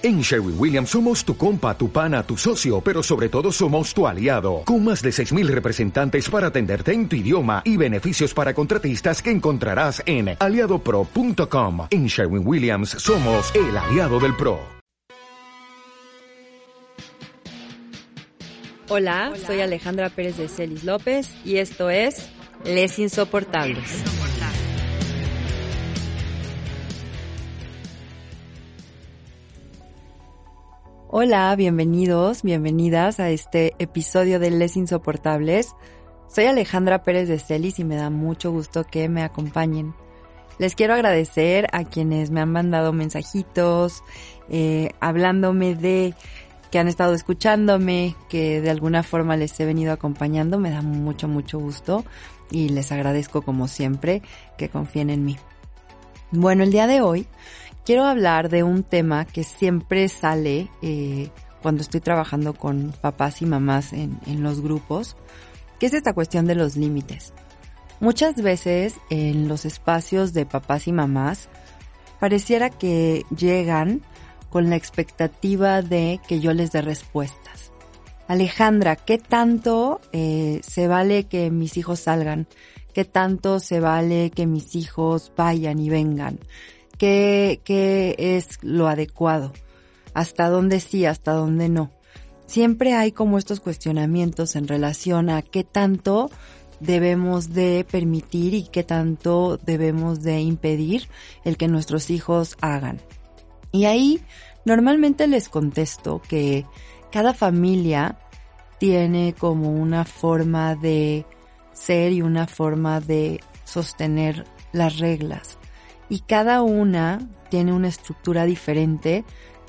En Sherwin Williams somos tu compa, tu pana, tu socio, pero sobre todo somos tu aliado, con más de 6.000 representantes para atenderte en tu idioma y beneficios para contratistas que encontrarás en aliadopro.com. En Sherwin Williams somos el aliado del PRO. Hola, soy Alejandra Pérez de Celis López y esto es Les Insoportables. Hola, bienvenidos, bienvenidas a este episodio de Les Insoportables. Soy Alejandra Pérez de Celis y me da mucho gusto que me acompañen. Les quiero agradecer a quienes me han mandado mensajitos, eh, hablándome de que han estado escuchándome, que de alguna forma les he venido acompañando. Me da mucho, mucho gusto y les agradezco como siempre que confíen en mí. Bueno, el día de hoy quiero hablar de un tema que siempre sale eh, cuando estoy trabajando con papás y mamás en, en los grupos, que es esta cuestión de los límites. Muchas veces en los espacios de papás y mamás pareciera que llegan con la expectativa de que yo les dé respuestas. Alejandra, ¿qué tanto eh, se vale que mis hijos salgan? ¿Qué tanto se vale que mis hijos vayan y vengan? Qué, qué es lo adecuado, hasta dónde sí, hasta dónde no. Siempre hay como estos cuestionamientos en relación a qué tanto debemos de permitir y qué tanto debemos de impedir el que nuestros hijos hagan. Y ahí normalmente les contesto que cada familia tiene como una forma de ser y una forma de sostener las reglas y cada una tiene una estructura diferente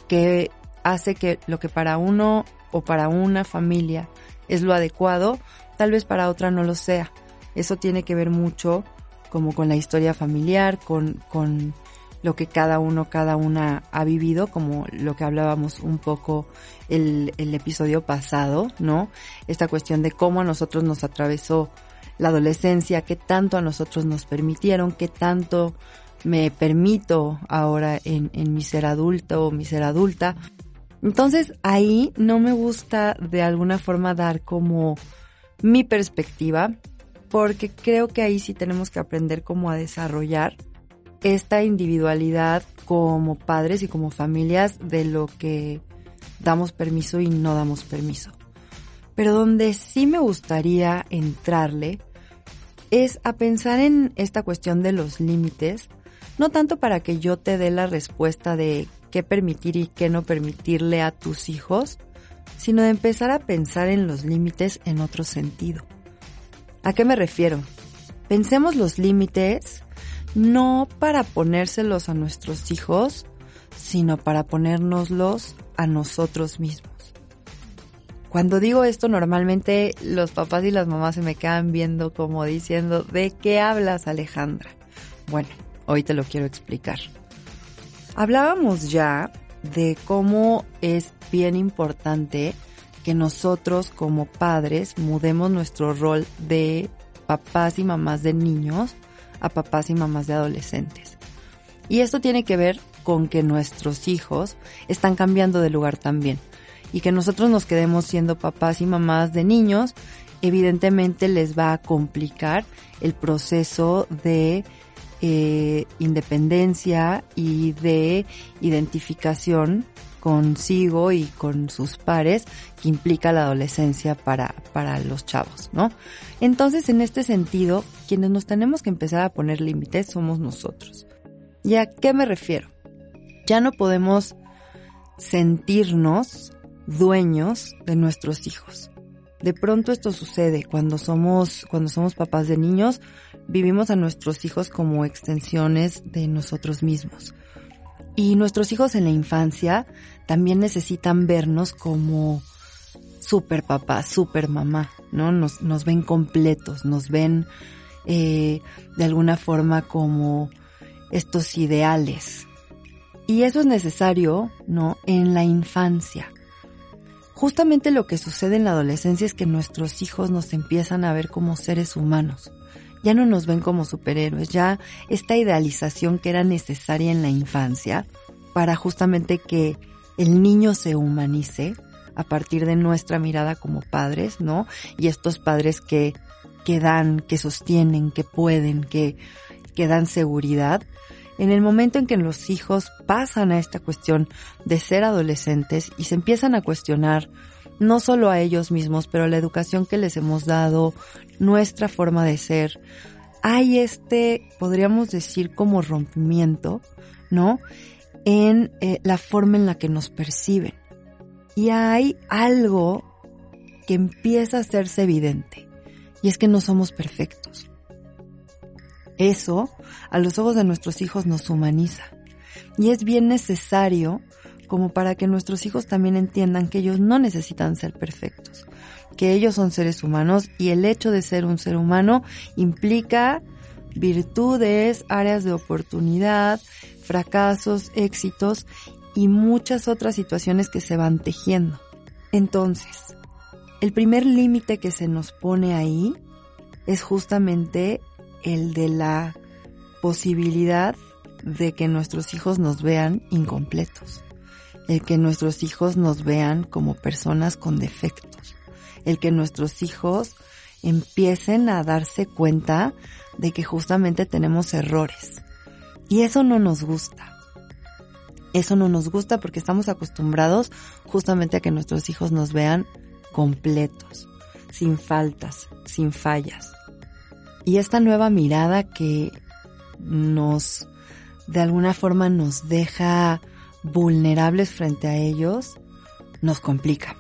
que hace que lo que para uno o para una familia es lo adecuado, tal vez para otra no lo sea. Eso tiene que ver mucho como con la historia familiar, con, con lo que cada uno, cada una ha vivido, como lo que hablábamos un poco el, el episodio pasado, ¿no? Esta cuestión de cómo a nosotros nos atravesó la adolescencia, qué tanto a nosotros nos permitieron, qué tanto me permito ahora en, en mi ser adulto o mi ser adulta. Entonces ahí no me gusta de alguna forma dar como mi perspectiva, porque creo que ahí sí tenemos que aprender cómo a desarrollar esta individualidad como padres y como familias de lo que damos permiso y no damos permiso. Pero donde sí me gustaría entrarle es a pensar en esta cuestión de los límites no tanto para que yo te dé la respuesta de qué permitir y qué no permitirle a tus hijos, sino de empezar a pensar en los límites en otro sentido. ¿A qué me refiero? Pensemos los límites no para ponérselos a nuestros hijos, sino para ponérnoslos a nosotros mismos. Cuando digo esto, normalmente los papás y las mamás se me quedan viendo como diciendo, ¿de qué hablas Alejandra? Bueno, Hoy te lo quiero explicar. Hablábamos ya de cómo es bien importante que nosotros como padres mudemos nuestro rol de papás y mamás de niños a papás y mamás de adolescentes. Y esto tiene que ver con que nuestros hijos están cambiando de lugar también. Y que nosotros nos quedemos siendo papás y mamás de niños, evidentemente les va a complicar el proceso de eh, independencia y de identificación consigo y con sus pares que implica la adolescencia para, para los chavos, ¿no? Entonces, en este sentido, quienes nos tenemos que empezar a poner límites somos nosotros. ¿Y a qué me refiero? Ya no podemos sentirnos dueños de nuestros hijos. De pronto esto sucede cuando somos, cuando somos papás de niños, vivimos a nuestros hijos como extensiones de nosotros mismos. Y nuestros hijos en la infancia también necesitan vernos como super papá, super mamá, ¿no? Nos, nos ven completos, nos ven eh, de alguna forma como estos ideales. Y eso es necesario, ¿no? En la infancia. Justamente lo que sucede en la adolescencia es que nuestros hijos nos empiezan a ver como seres humanos ya no nos ven como superhéroes, ya esta idealización que era necesaria en la infancia para justamente que el niño se humanice a partir de nuestra mirada como padres, ¿no? Y estos padres que, que dan, que sostienen, que pueden, que, que dan seguridad, en el momento en que los hijos pasan a esta cuestión de ser adolescentes y se empiezan a cuestionar no solo a ellos mismos, pero la educación que les hemos dado, nuestra forma de ser, hay este, podríamos decir, como rompimiento, ¿no? En eh, la forma en la que nos perciben. Y hay algo que empieza a hacerse evidente, y es que no somos perfectos. Eso, a los ojos de nuestros hijos, nos humaniza. Y es bien necesario como para que nuestros hijos también entiendan que ellos no necesitan ser perfectos, que ellos son seres humanos y el hecho de ser un ser humano implica virtudes, áreas de oportunidad, fracasos, éxitos y muchas otras situaciones que se van tejiendo. Entonces, el primer límite que se nos pone ahí es justamente el de la posibilidad de que nuestros hijos nos vean incompletos, el que nuestros hijos nos vean como personas con defectos, el que nuestros hijos empiecen a darse cuenta de que justamente tenemos errores. Y eso no nos gusta. Eso no nos gusta porque estamos acostumbrados justamente a que nuestros hijos nos vean completos, sin faltas, sin fallas. Y esta nueva mirada que nos, de alguna forma nos deja vulnerables frente a ellos, nos complica.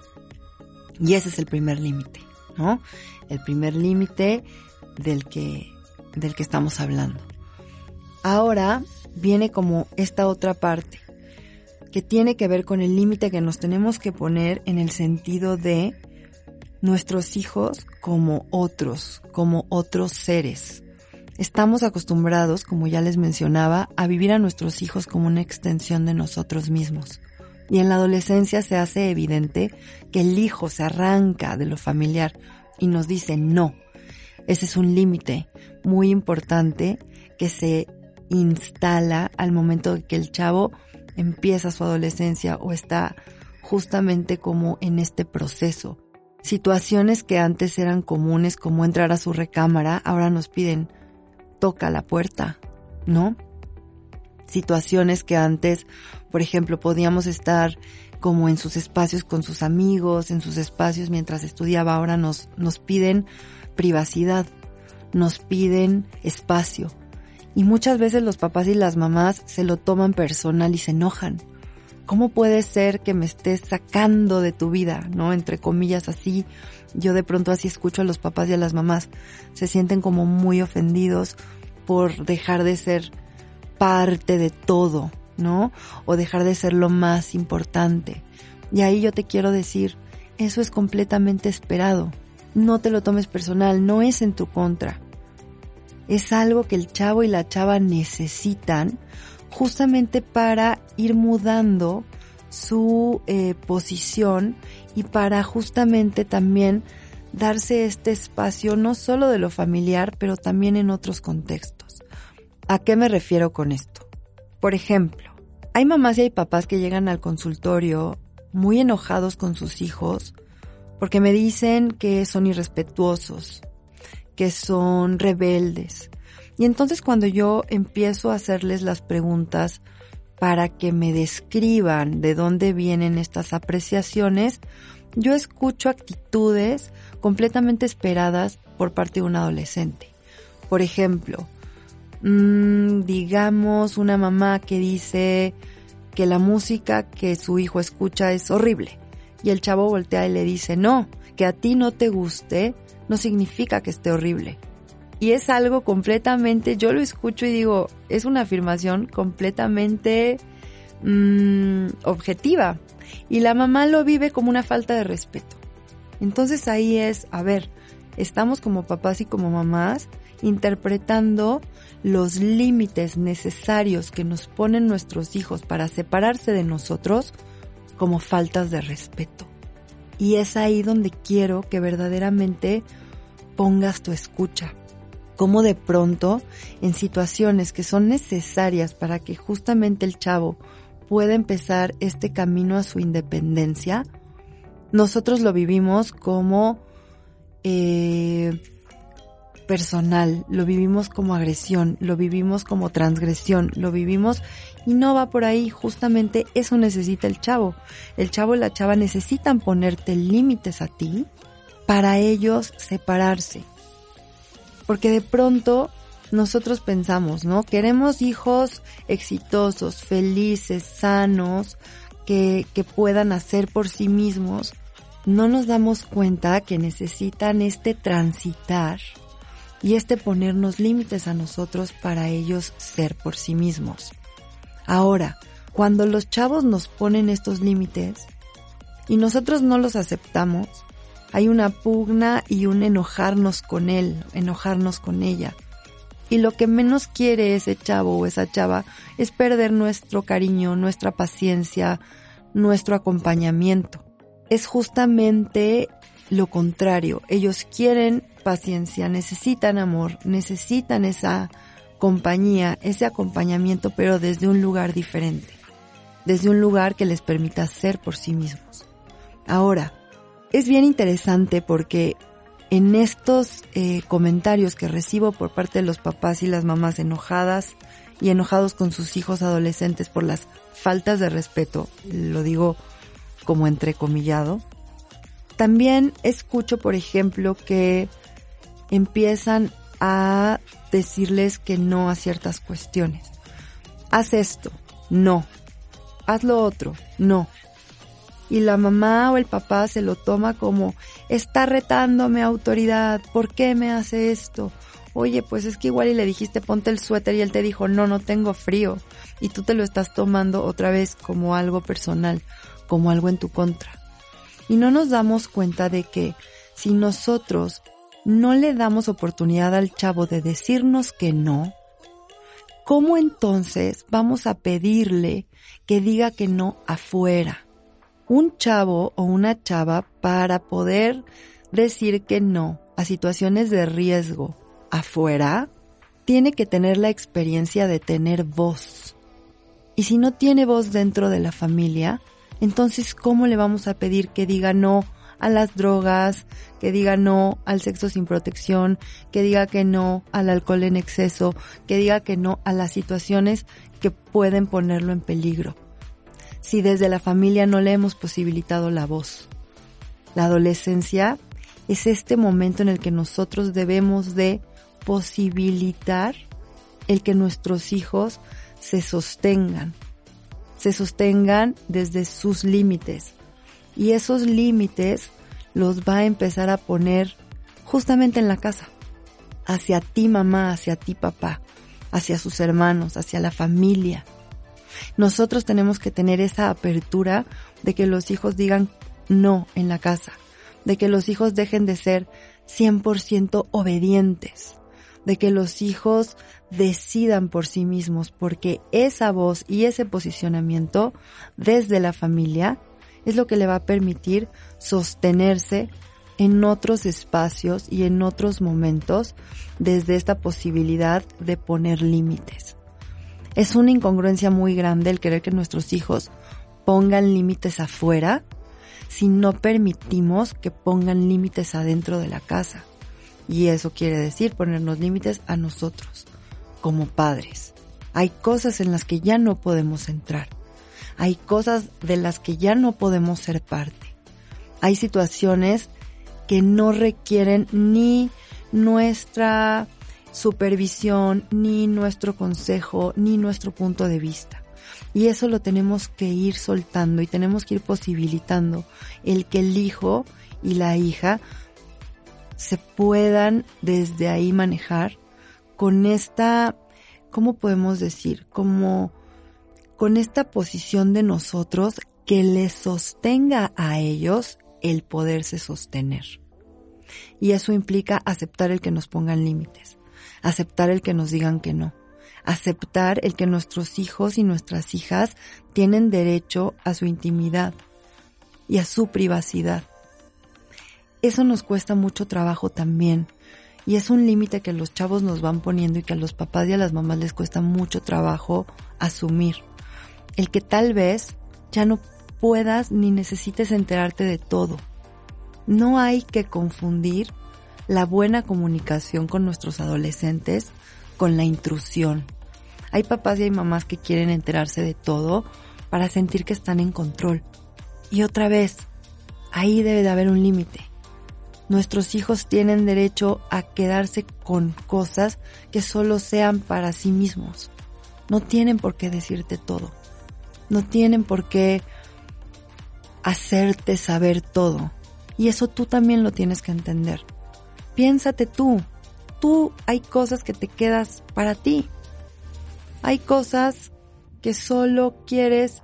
Y ese es el primer límite, ¿no? El primer límite del que, del que estamos hablando. Ahora viene como esta otra parte, que tiene que ver con el límite que nos tenemos que poner en el sentido de nuestros hijos como otros, como otros seres. Estamos acostumbrados, como ya les mencionaba, a vivir a nuestros hijos como una extensión de nosotros mismos. Y en la adolescencia se hace evidente que el hijo se arranca de lo familiar y nos dice no. Ese es un límite muy importante que se instala al momento de que el chavo empieza su adolescencia o está justamente como en este proceso Situaciones que antes eran comunes como entrar a su recámara, ahora nos piden, toca la puerta, ¿no? Situaciones que antes, por ejemplo, podíamos estar como en sus espacios con sus amigos, en sus espacios mientras estudiaba, ahora nos, nos piden privacidad, nos piden espacio. Y muchas veces los papás y las mamás se lo toman personal y se enojan ¿cómo puede ser que me estés sacando de tu vida? ¿No? Entre comillas así. Yo de pronto así escucho a los papás y a las mamás. Se sienten como muy ofendidos por dejar de ser parte de todo, ¿no? O dejar de ser lo más importante. Y ahí yo te quiero decir, eso es completamente esperado. No te lo tomes personal, no es en tu contra. Es algo que el chavo y la chava necesitan justamente para ir mudando su eh, posición y para justamente también darse este espacio no solo de lo familiar, pero también en otros contextos. ¿A qué me refiero con esto? Por ejemplo, hay mamás y hay papás que llegan al consultorio muy enojados con sus hijos porque me dicen que son irrespetuosos, que son rebeldes, y entonces cuando yo empiezo a hacerles las preguntas para que me describan de dónde vienen estas apreciaciones, yo escucho actitudes completamente esperadas por parte de un adolescente. Por ejemplo, mmm, digamos una mamá que dice que la música que su hijo escucha es horrible y el chavo voltea y le dice, no, que a ti no te guste no significa que esté horrible. Y es algo completamente, yo lo escucho y digo, es una afirmación completamente mmm, objetiva. Y la mamá lo vive como una falta de respeto. Entonces ahí es, a ver, estamos como papás y como mamás interpretando los límites necesarios que nos ponen nuestros hijos para separarse de nosotros como faltas de respeto. Y es ahí donde quiero que verdaderamente pongas tu escucha, cómo de pronto en situaciones que son necesarias para que justamente el chavo pueda empezar este camino a su independencia, nosotros lo vivimos como eh, personal, lo vivimos como agresión, lo vivimos como transgresión, lo vivimos y no va por ahí, justamente eso necesita el chavo. El chavo y la chava necesitan ponerte límites a ti para ellos separarse. Porque de pronto nosotros pensamos, ¿no? Queremos hijos exitosos, felices, sanos, que, que puedan hacer por sí mismos. No nos damos cuenta que necesitan este transitar y este ponernos límites a nosotros para ellos ser por sí mismos. Ahora, cuando los chavos nos ponen estos límites y nosotros no los aceptamos, hay una pugna y un enojarnos con él, enojarnos con ella. Y lo que menos quiere ese chavo o esa chava es perder nuestro cariño, nuestra paciencia, nuestro acompañamiento. Es justamente lo contrario. Ellos quieren paciencia, necesitan amor, necesitan esa compañía, ese acompañamiento, pero desde un lugar diferente. Desde un lugar que les permita ser por sí mismos. Ahora, es bien interesante porque en estos eh, comentarios que recibo por parte de los papás y las mamás enojadas y enojados con sus hijos adolescentes por las faltas de respeto, lo digo como entrecomillado, también escucho, por ejemplo, que empiezan a decirles que no a ciertas cuestiones. Haz esto, no. Haz lo otro, no y la mamá o el papá se lo toma como está retándome autoridad, ¿por qué me hace esto? Oye, pues es que igual y le dijiste ponte el suéter y él te dijo no, no tengo frío y tú te lo estás tomando otra vez como algo personal, como algo en tu contra. Y no nos damos cuenta de que si nosotros no le damos oportunidad al chavo de decirnos que no, ¿cómo entonces vamos a pedirle que diga que no afuera? Un chavo o una chava para poder decir que no a situaciones de riesgo afuera, tiene que tener la experiencia de tener voz. Y si no tiene voz dentro de la familia, entonces ¿cómo le vamos a pedir que diga no a las drogas, que diga no al sexo sin protección, que diga que no al alcohol en exceso, que diga que no a las situaciones que pueden ponerlo en peligro? Si desde la familia no le hemos posibilitado la voz. La adolescencia es este momento en el que nosotros debemos de posibilitar el que nuestros hijos se sostengan, se sostengan desde sus límites. Y esos límites los va a empezar a poner justamente en la casa, hacia ti mamá, hacia ti papá, hacia sus hermanos, hacia la familia. Nosotros tenemos que tener esa apertura de que los hijos digan no en la casa, de que los hijos dejen de ser 100% obedientes, de que los hijos decidan por sí mismos, porque esa voz y ese posicionamiento desde la familia es lo que le va a permitir sostenerse en otros espacios y en otros momentos desde esta posibilidad de poner límites. Es una incongruencia muy grande el querer que nuestros hijos pongan límites afuera si no permitimos que pongan límites adentro de la casa. Y eso quiere decir ponernos límites a nosotros, como padres. Hay cosas en las que ya no podemos entrar. Hay cosas de las que ya no podemos ser parte. Hay situaciones que no requieren ni nuestra supervisión, ni nuestro consejo, ni nuestro punto de vista. Y eso lo tenemos que ir soltando y tenemos que ir posibilitando el que el hijo y la hija se puedan desde ahí manejar con esta, ¿cómo podemos decir? Como con esta posición de nosotros que les sostenga a ellos el poderse sostener. Y eso implica aceptar el que nos pongan límites aceptar el que nos digan que no, aceptar el que nuestros hijos y nuestras hijas tienen derecho a su intimidad y a su privacidad. Eso nos cuesta mucho trabajo también y es un límite que los chavos nos van poniendo y que a los papás y a las mamás les cuesta mucho trabajo asumir. el que tal vez ya no puedas ni necesites enterarte de todo. No hay que confundir la buena comunicación con nuestros adolescentes con la intrusión. Hay papás y hay mamás que quieren enterarse de todo para sentir que están en control. Y otra vez, ahí debe de haber un límite. Nuestros hijos tienen derecho a quedarse con cosas que solo sean para sí mismos. No tienen por qué decirte todo. No tienen por qué hacerte saber todo. Y eso tú también lo tienes que entender. Piénsate tú. Tú hay cosas que te quedas para ti. Hay cosas que solo quieres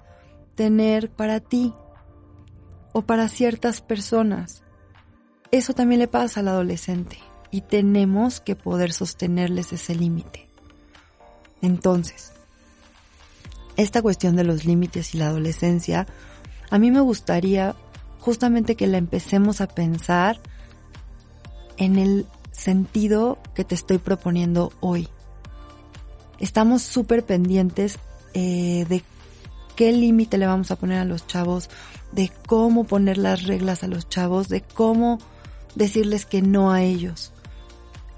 tener para ti o para ciertas personas. Eso también le pasa al adolescente y tenemos que poder sostenerles ese límite. Entonces, esta cuestión de los límites y la adolescencia, a mí me gustaría justamente que la empecemos a pensar en el sentido que te estoy proponiendo hoy. Estamos súper pendientes eh, de qué límite le vamos a poner a los chavos, de cómo poner las reglas a los chavos, de cómo decirles que no a ellos.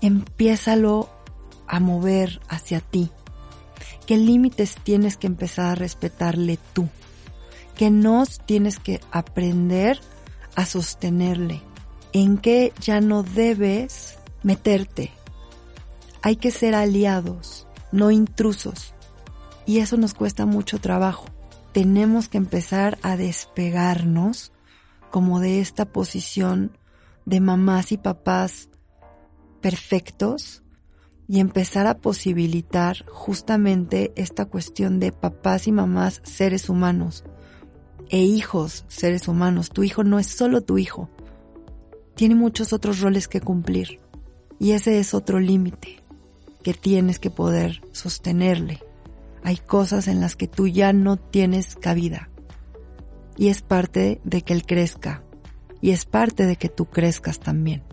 Empiézalo a mover hacia ti. ¿Qué límites tienes que empezar a respetarle tú? ¿Qué nos tienes que aprender a sostenerle? ¿En qué ya no debes meterte? Hay que ser aliados, no intrusos. Y eso nos cuesta mucho trabajo. Tenemos que empezar a despegarnos como de esta posición de mamás y papás perfectos y empezar a posibilitar justamente esta cuestión de papás y mamás seres humanos e hijos seres humanos. Tu hijo no es solo tu hijo, tiene muchos otros roles que cumplir y ese es otro límite que tienes que poder sostenerle. Hay cosas en las que tú ya no tienes cabida y es parte de que él crezca y es parte de que tú crezcas también.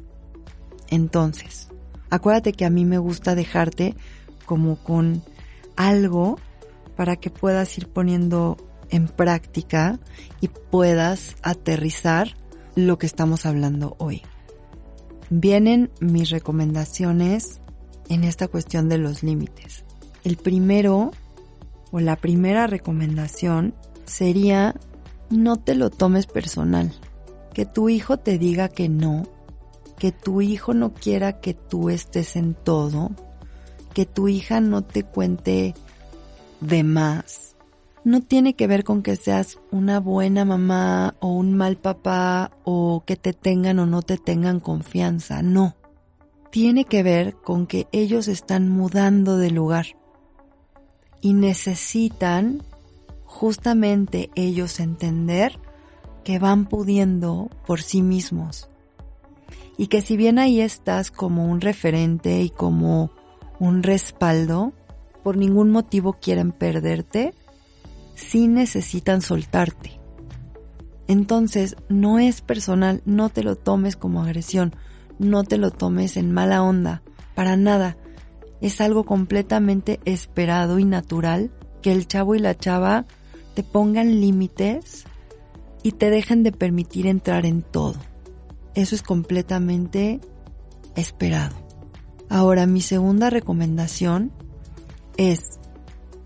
Entonces, acuérdate que a mí me gusta dejarte como con algo para que puedas ir poniendo en práctica y puedas aterrizar lo que estamos hablando hoy. Vienen mis recomendaciones en esta cuestión de los límites. El primero o la primera recomendación sería no te lo tomes personal que tu hijo te diga que no, que tu hijo no quiera que tú estés en todo, que tu hija no te cuente de más. No tiene que ver con que seas una buena mamá o un mal papá o que te tengan o no te tengan confianza, no. Tiene que ver con que ellos están mudando de lugar y necesitan justamente ellos entender que van pudiendo por sí mismos. Y que si bien ahí estás como un referente y como un respaldo, por ningún motivo quieren perderte, sí necesitan soltarte. Entonces, no es personal, no te lo tomes como agresión, no te lo tomes en mala onda, para nada. Es algo completamente esperado y natural que el chavo y la chava te pongan límites y te dejen de permitir entrar en todo. Eso es completamente esperado. Ahora, mi segunda recomendación es,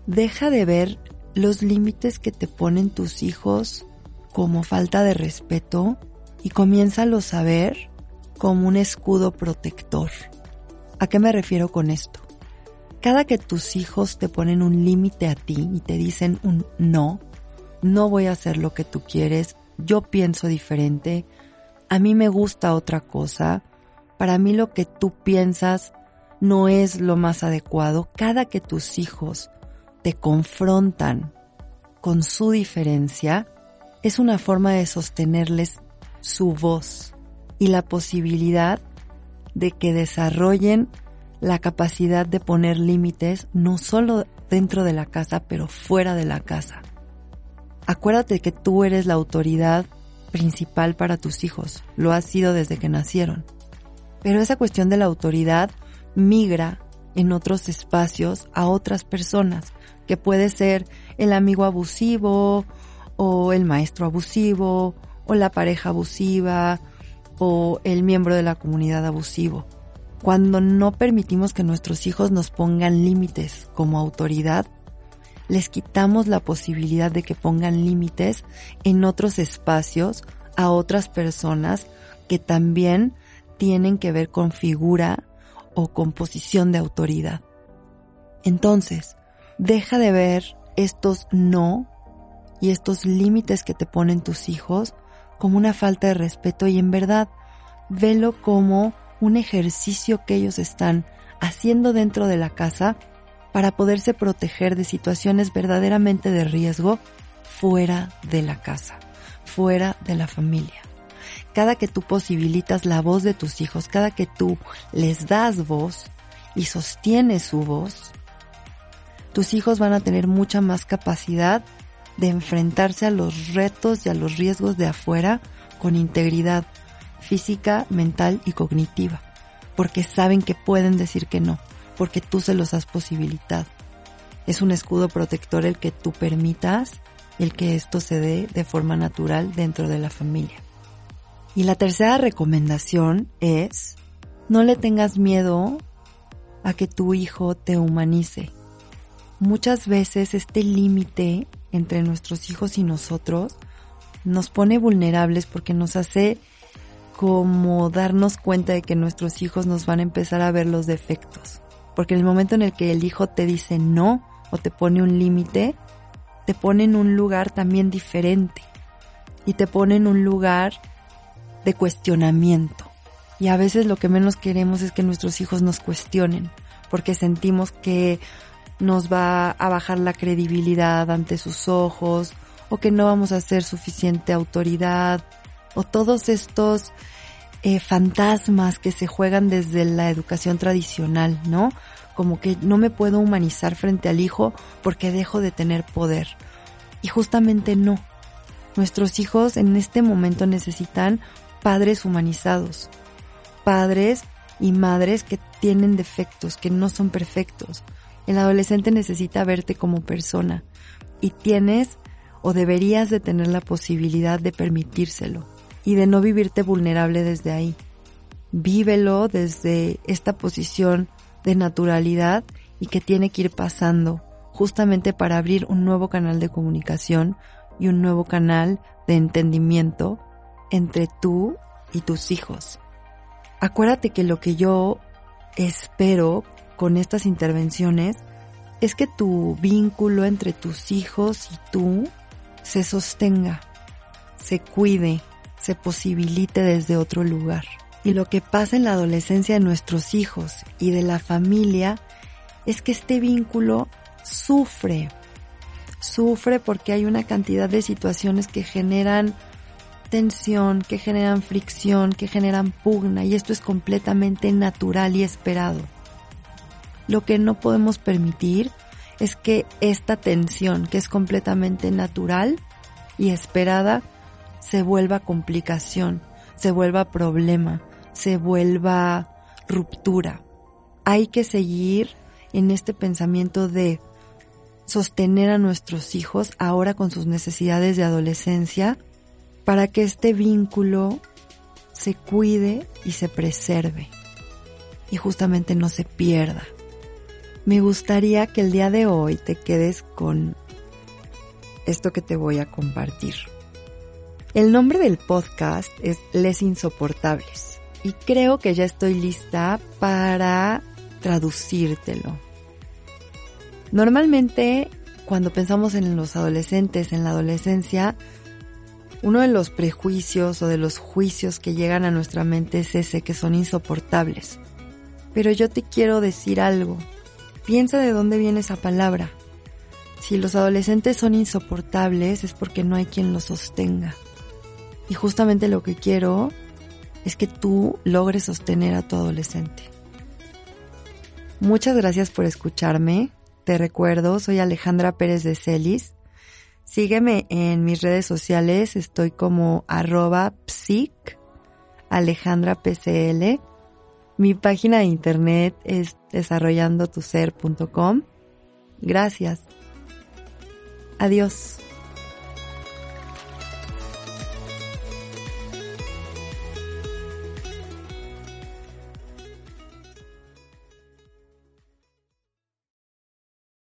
deja de ver los límites que te ponen tus hijos como falta de respeto y comiénzalo a ver como un escudo protector. ¿A qué me refiero con esto? Cada que tus hijos te ponen un límite a ti y te dicen un no, no voy a hacer lo que tú quieres, yo pienso diferente, a mí me gusta otra cosa, para mí lo que tú piensas no es lo más adecuado. Cada que tus hijos te confrontan con su diferencia, es una forma de sostenerles su voz y la posibilidad de que desarrollen la capacidad de poner límites no solo dentro de la casa, pero fuera de la casa. Acuérdate que tú eres la autoridad principal para tus hijos, lo has sido desde que nacieron. Pero esa cuestión de la autoridad migra en otros espacios a otras personas, que puede ser el amigo abusivo o el maestro abusivo o la pareja abusiva o el miembro de la comunidad abusivo. Cuando no permitimos que nuestros hijos nos pongan límites como autoridad, les quitamos la posibilidad de que pongan límites en otros espacios a otras personas que también tienen que ver con figura o con posición de autoridad. Entonces, deja de ver estos no y estos límites que te ponen tus hijos como una falta de respeto y en verdad velo como un ejercicio que ellos están haciendo dentro de la casa para poderse proteger de situaciones verdaderamente de riesgo fuera de la casa, fuera de la familia. Cada que tú posibilitas la voz de tus hijos, cada que tú les das voz y sostienes su voz, tus hijos van a tener mucha más capacidad de enfrentarse a los retos y a los riesgos de afuera con integridad física, mental y cognitiva, porque saben que pueden decir que no, porque tú se los has posibilitado. Es un escudo protector el que tú permitas el que esto se dé de forma natural dentro de la familia. Y la tercera recomendación es, no le tengas miedo a que tu hijo te humanice. Muchas veces este límite entre nuestros hijos y nosotros nos pone vulnerables porque nos hace como darnos cuenta de que nuestros hijos nos van a empezar a ver los defectos. Porque en el momento en el que el hijo te dice no o te pone un límite, te pone en un lugar también diferente y te pone en un lugar de cuestionamiento. Y a veces lo que menos queremos es que nuestros hijos nos cuestionen, porque sentimos que nos va a bajar la credibilidad ante sus ojos o que no vamos a ser suficiente autoridad o todos estos eh, fantasmas que se juegan desde la educación tradicional, ¿no? Como que no me puedo humanizar frente al hijo porque dejo de tener poder. Y justamente no. Nuestros hijos en este momento necesitan padres humanizados, padres y madres que tienen defectos, que no son perfectos, el adolescente necesita verte como persona y tienes o deberías de tener la posibilidad de permitírselo y de no vivirte vulnerable desde ahí. Vívelo desde esta posición de naturalidad y que tiene que ir pasando justamente para abrir un nuevo canal de comunicación y un nuevo canal de entendimiento entre tú y tus hijos. Acuérdate que lo que yo espero con estas intervenciones es que tu vínculo entre tus hijos y tú se sostenga, se cuide, se posibilite desde otro lugar. Y lo que pasa en la adolescencia de nuestros hijos y de la familia es que este vínculo sufre. Sufre porque hay una cantidad de situaciones que generan tensión, que generan fricción, que generan pugna y esto es completamente natural y esperado. Lo que no podemos permitir es que esta tensión, que es completamente natural y esperada, se vuelva complicación, se vuelva problema, se vuelva ruptura. Hay que seguir en este pensamiento de sostener a nuestros hijos ahora con sus necesidades de adolescencia para que este vínculo se cuide y se preserve y justamente no se pierda me gustaría que el día de hoy te quedes con esto que te voy a compartir. El nombre del podcast es Les Insoportables y creo que ya estoy lista para traducírtelo. Normalmente cuando pensamos en los adolescentes, en la adolescencia, uno de los prejuicios o de los juicios que llegan a nuestra mente es ese que son insoportables. Pero yo te quiero decir algo, Piensa de dónde viene esa palabra. Si los adolescentes son insoportables es porque no hay quien los sostenga. Y justamente lo que quiero es que tú logres sostener a tu adolescente. Muchas gracias por escucharme. Te recuerdo, soy Alejandra Pérez de Celis. Sígueme en mis redes sociales, estoy como arroba psic, Alejandra PCL. Mi página de internet es desarrollandotuser.com. Gracias. Adiós.